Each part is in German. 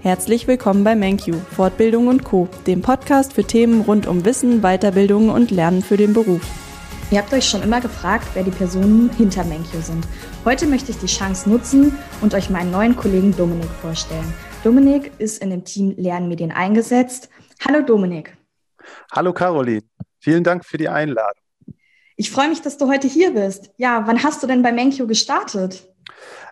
Herzlich willkommen bei MenQ, Fortbildung und Co., dem Podcast für Themen rund um Wissen, Weiterbildung und Lernen für den Beruf. Ihr habt euch schon immer gefragt, wer die Personen hinter MenQ sind. Heute möchte ich die Chance nutzen und euch meinen neuen Kollegen Dominik vorstellen. Dominik ist in dem Team Lernmedien eingesetzt. Hallo Dominik. Hallo Caroline, vielen Dank für die Einladung. Ich freue mich, dass du heute hier bist. Ja, wann hast du denn bei MenQ gestartet?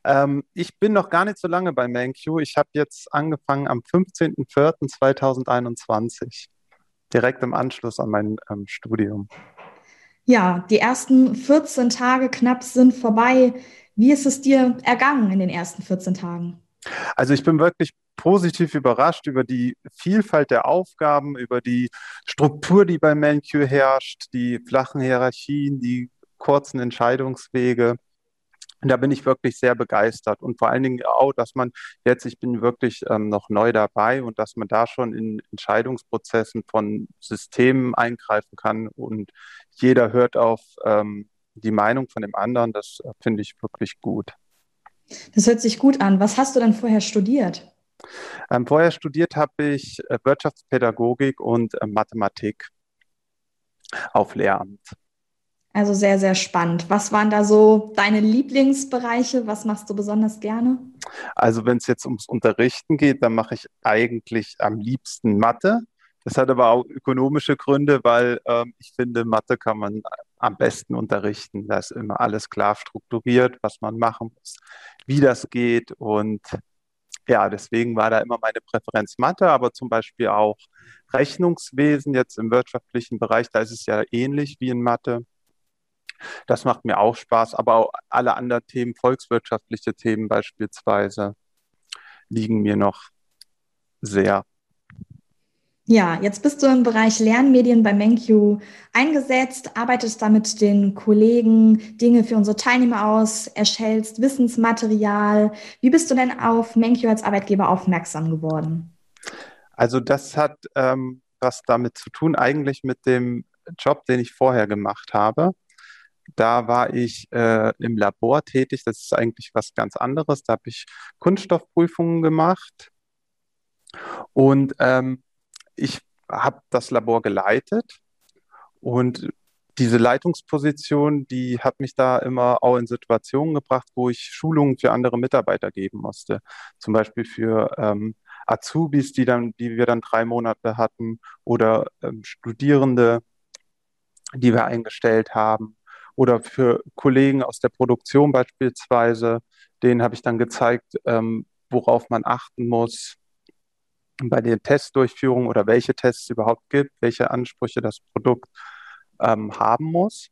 Ähm, ich bin noch gar nicht so lange bei MenQ. Ich habe jetzt angefangen am 15.04.2021, direkt im Anschluss an mein ähm, Studium. Ja, die ersten 14 Tage knapp sind vorbei. Wie ist es dir ergangen in den ersten 14 Tagen? Also ich bin wirklich positiv überrascht über die Vielfalt der Aufgaben, über die Struktur, die bei MenQ herrscht, die flachen Hierarchien, die kurzen Entscheidungswege. Da bin ich wirklich sehr begeistert und vor allen Dingen auch, dass man jetzt, ich bin wirklich ähm, noch neu dabei und dass man da schon in Entscheidungsprozessen von Systemen eingreifen kann und jeder hört auf ähm, die Meinung von dem anderen. Das äh, finde ich wirklich gut. Das hört sich gut an. Was hast du dann vorher studiert? Ähm, vorher studiert habe ich äh, Wirtschaftspädagogik und äh, Mathematik auf Lehramt. Also sehr, sehr spannend. Was waren da so deine Lieblingsbereiche? Was machst du besonders gerne? Also wenn es jetzt ums Unterrichten geht, dann mache ich eigentlich am liebsten Mathe. Das hat aber auch ökonomische Gründe, weil ähm, ich finde, Mathe kann man am besten unterrichten. Da ist immer alles klar strukturiert, was man machen muss, wie das geht. Und ja, deswegen war da immer meine Präferenz Mathe, aber zum Beispiel auch Rechnungswesen jetzt im wirtschaftlichen Bereich, da ist es ja ähnlich wie in Mathe. Das macht mir auch Spaß, aber auch alle anderen Themen, volkswirtschaftliche Themen beispielsweise, liegen mir noch sehr. Ja, jetzt bist du im Bereich Lernmedien bei MenQ eingesetzt, arbeitest da mit den Kollegen Dinge für unsere Teilnehmer aus, erstellst Wissensmaterial. Wie bist du denn auf MenQ als Arbeitgeber aufmerksam geworden? Also das hat ähm, was damit zu tun, eigentlich mit dem Job, den ich vorher gemacht habe. Da war ich äh, im Labor tätig. Das ist eigentlich was ganz anderes. Da habe ich Kunststoffprüfungen gemacht. Und ähm, ich habe das Labor geleitet und diese Leitungsposition, die hat mich da immer auch in Situationen gebracht, wo ich Schulungen für andere Mitarbeiter geben musste. Zum Beispiel für ähm, Azubis, die dann, die wir dann drei Monate hatten, oder ähm, Studierende, die wir eingestellt haben oder für Kollegen aus der Produktion beispielsweise, denen habe ich dann gezeigt, ähm, worauf man achten muss bei den Testdurchführungen oder welche Tests es überhaupt gibt, welche Ansprüche das Produkt ähm, haben muss.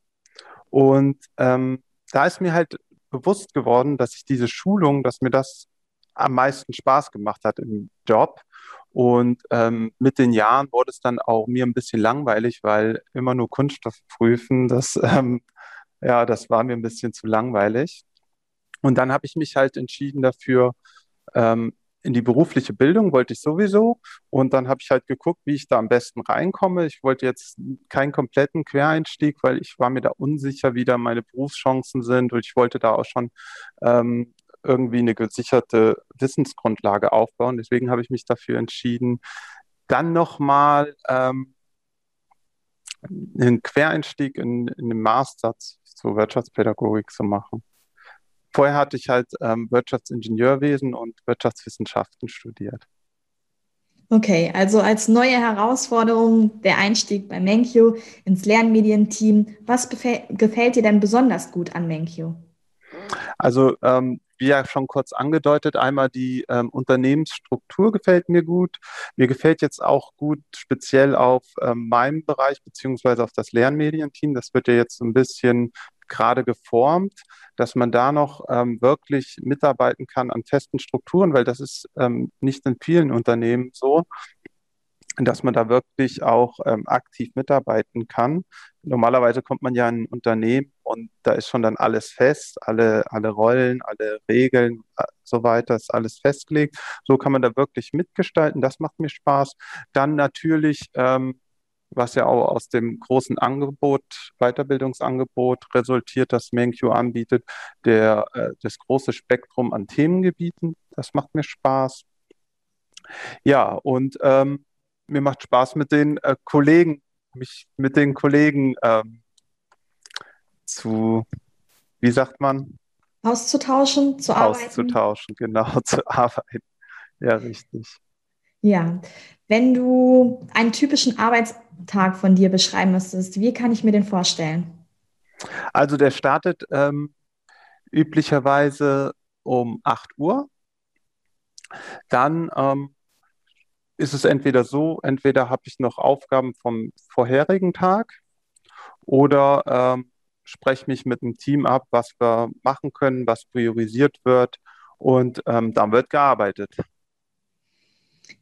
Und ähm, da ist mir halt bewusst geworden, dass ich diese Schulung, dass mir das am meisten Spaß gemacht hat im Job. Und ähm, mit den Jahren wurde es dann auch mir ein bisschen langweilig, weil immer nur Kunststoff prüfen, das ähm, ja, das war mir ein bisschen zu langweilig. Und dann habe ich mich halt entschieden dafür, ähm, in die berufliche Bildung wollte ich sowieso. Und dann habe ich halt geguckt, wie ich da am besten reinkomme. Ich wollte jetzt keinen kompletten Quereinstieg, weil ich war mir da unsicher, wie da meine Berufschancen sind. Und ich wollte da auch schon ähm, irgendwie eine gesicherte Wissensgrundlage aufbauen. Deswegen habe ich mich dafür entschieden, dann nochmal ähm, einen Quereinstieg in, in den Master zur Wirtschaftspädagogik zu machen. Vorher hatte ich halt ähm, Wirtschaftsingenieurwesen und Wirtschaftswissenschaften studiert. Okay, also als neue Herausforderung der Einstieg bei Menkyo ins Lernmedienteam. Was gefällt dir denn besonders gut an Menkyo? Also ähm, wie ja schon kurz angedeutet, einmal die ähm, Unternehmensstruktur gefällt mir gut. Mir gefällt jetzt auch gut speziell auf ähm, meinem Bereich beziehungsweise auf das Lernmedienteam. Das wird ja jetzt ein bisschen gerade geformt, dass man da noch ähm, wirklich mitarbeiten kann an festen Strukturen, weil das ist ähm, nicht in vielen Unternehmen so dass man da wirklich auch ähm, aktiv mitarbeiten kann. Normalerweise kommt man ja in ein Unternehmen und da ist schon dann alles fest, alle, alle Rollen, alle Regeln, äh, so weiter, ist alles festgelegt. So kann man da wirklich mitgestalten. Das macht mir Spaß. Dann natürlich, ähm, was ja auch aus dem großen Angebot, Weiterbildungsangebot resultiert, das MenQ anbietet, der, äh, das große Spektrum an Themengebieten. Das macht mir Spaß. Ja, und ähm, mir macht Spaß mit den äh, Kollegen, mich mit den Kollegen ähm, zu, wie sagt man? Auszutauschen, zu arbeiten. Auszutauschen, genau, zu arbeiten. Ja, richtig. Ja, wenn du einen typischen Arbeitstag von dir beschreiben müsstest, wie kann ich mir den vorstellen? Also der startet ähm, üblicherweise um 8 Uhr. Dann ähm, ist es entweder so, entweder habe ich noch Aufgaben vom vorherigen Tag oder ähm, spreche mich mit dem Team ab, was wir machen können, was priorisiert wird und ähm, dann wird gearbeitet.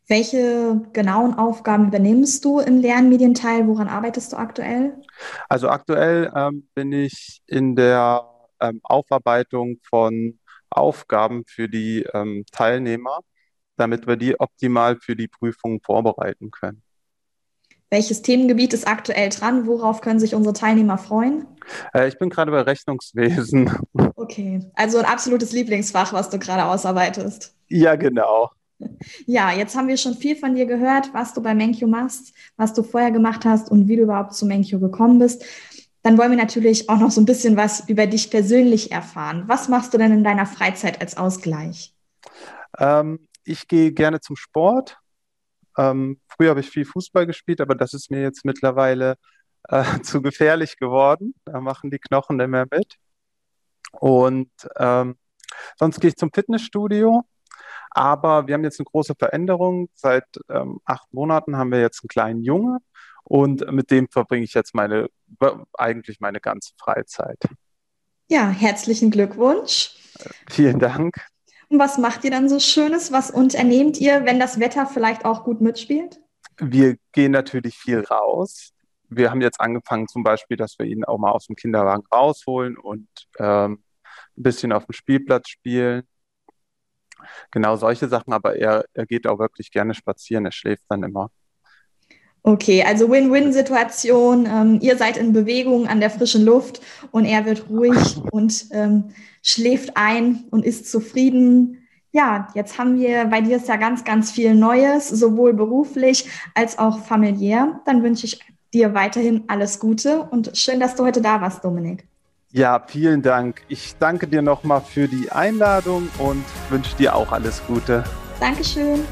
Welche genauen Aufgaben übernimmst du im Lernmedienteil? Woran arbeitest du aktuell? Also aktuell ähm, bin ich in der ähm, Aufarbeitung von Aufgaben für die ähm, Teilnehmer, damit wir die optimal für die Prüfung vorbereiten können. Welches Themengebiet ist aktuell dran? Worauf können sich unsere Teilnehmer freuen? Äh, ich bin gerade bei Rechnungswesen. Okay, also ein absolutes Lieblingsfach, was du gerade ausarbeitest. Ja, genau. Ja, jetzt haben wir schon viel von dir gehört, was du bei Menkyo machst, was du vorher gemacht hast und wie du überhaupt zu Menkyo gekommen bist. Dann wollen wir natürlich auch noch so ein bisschen was über dich persönlich erfahren. Was machst du denn in deiner Freizeit als Ausgleich? Ähm, ich gehe gerne zum Sport. Ähm, früher habe ich viel Fußball gespielt, aber das ist mir jetzt mittlerweile äh, zu gefährlich geworden. Da machen die Knochen nicht mehr mit. Und ähm, sonst gehe ich zum Fitnessstudio. Aber wir haben jetzt eine große Veränderung. Seit ähm, acht Monaten haben wir jetzt einen kleinen Junge und mit dem verbringe ich jetzt meine, eigentlich meine ganze Freizeit. Ja, herzlichen Glückwunsch. Äh, vielen Dank. Was macht ihr dann so Schönes? Was unternehmt ihr, wenn das Wetter vielleicht auch gut mitspielt? Wir gehen natürlich viel raus. Wir haben jetzt angefangen zum Beispiel, dass wir ihn auch mal aus dem Kinderwagen rausholen und ähm, ein bisschen auf dem Spielplatz spielen. Genau solche Sachen, aber er, er geht auch wirklich gerne spazieren, er schläft dann immer. Okay, also Win-Win-Situation. Ähm, ihr seid in Bewegung an der frischen Luft und er wird ruhig und ähm, schläft ein und ist zufrieden. Ja, jetzt haben wir bei dir ist ja ganz, ganz viel Neues, sowohl beruflich als auch familiär. Dann wünsche ich dir weiterhin alles Gute und schön, dass du heute da warst, Dominik. Ja, vielen Dank. Ich danke dir nochmal für die Einladung und wünsche dir auch alles Gute. Dankeschön.